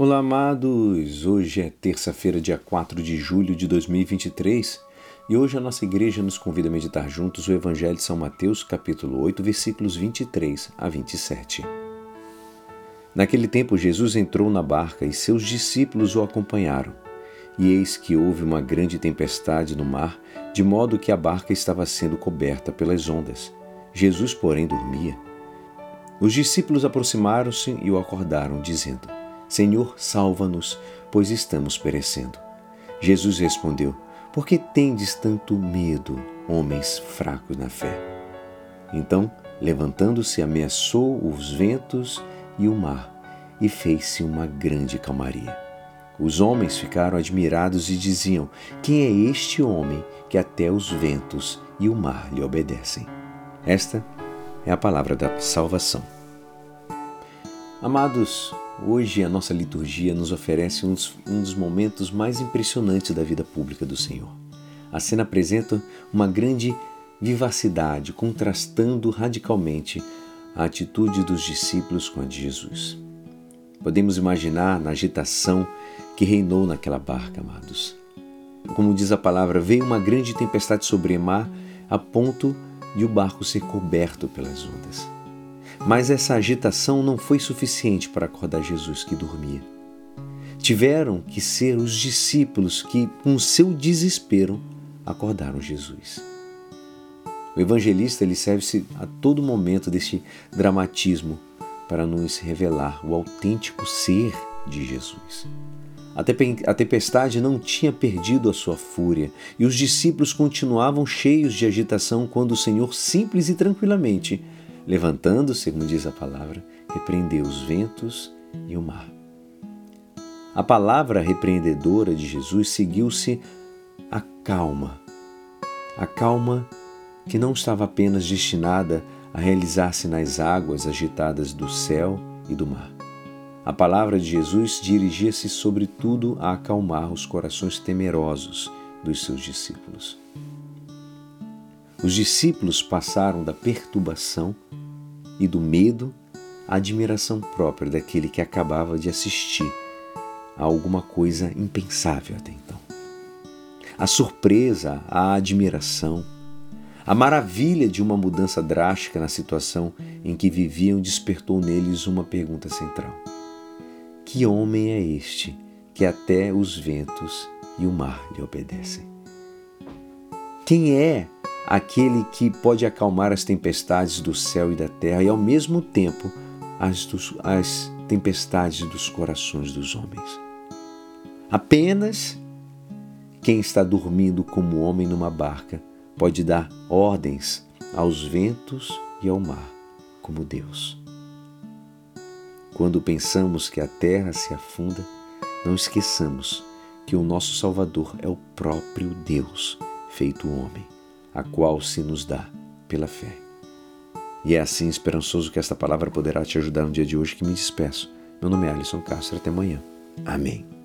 Olá, amados! Hoje é terça-feira, dia 4 de julho de 2023 e hoje a nossa igreja nos convida a meditar juntos o Evangelho de São Mateus, capítulo 8, versículos 23 a 27. Naquele tempo, Jesus entrou na barca e seus discípulos o acompanharam. E eis que houve uma grande tempestade no mar, de modo que a barca estava sendo coberta pelas ondas. Jesus, porém, dormia. Os discípulos aproximaram-se e o acordaram, dizendo: Senhor, salva-nos, pois estamos perecendo. Jesus respondeu: Por que tendes tanto medo, homens fracos na fé? Então, levantando-se, ameaçou os ventos e o mar, e fez-se uma grande calmaria. Os homens ficaram admirados e diziam: Quem é este homem que até os ventos e o mar lhe obedecem? Esta é a palavra da salvação. Amados, Hoje a nossa liturgia nos oferece um dos, um dos, momentos mais impressionantes da vida pública do Senhor. A cena apresenta uma grande vivacidade, contrastando radicalmente a atitude dos discípulos com a de Jesus. Podemos imaginar na agitação que reinou naquela barca, amados. Como diz a palavra, veio uma grande tempestade sobre o mar a ponto de o barco ser coberto pelas ondas. Mas essa agitação não foi suficiente para acordar Jesus que dormia. Tiveram que ser os discípulos que, com seu desespero, acordaram Jesus. O evangelista ele serve-se a todo momento deste dramatismo para nos revelar o autêntico ser de Jesus. A tempestade não tinha perdido a sua fúria e os discípulos continuavam cheios de agitação quando o Senhor simples e tranquilamente Levantando-se, como diz a palavra, repreendeu os ventos e o mar. A palavra repreendedora de Jesus seguiu-se a calma. A calma que não estava apenas destinada a realizar-se nas águas agitadas do céu e do mar. A palavra de Jesus dirigia-se sobretudo a acalmar os corações temerosos dos seus discípulos. Os discípulos passaram da perturbação e do medo à admiração própria daquele que acabava de assistir a alguma coisa impensável até então. A surpresa, a admiração, a maravilha de uma mudança drástica na situação em que viviam despertou neles uma pergunta central: Que homem é este que até os ventos e o mar lhe obedecem? Quem é aquele que pode acalmar as tempestades do céu e da terra e ao mesmo tempo as, dos, as tempestades dos corações dos homens. Apenas quem está dormindo como homem numa barca pode dar ordens aos ventos e ao mar, como Deus. Quando pensamos que a terra se afunda, não esqueçamos que o nosso Salvador é o próprio Deus feito homem a qual se nos dá pela fé. E é assim esperançoso que esta palavra poderá te ajudar no dia de hoje que me despeço. Meu nome é Alisson Castro. Até amanhã. Amém.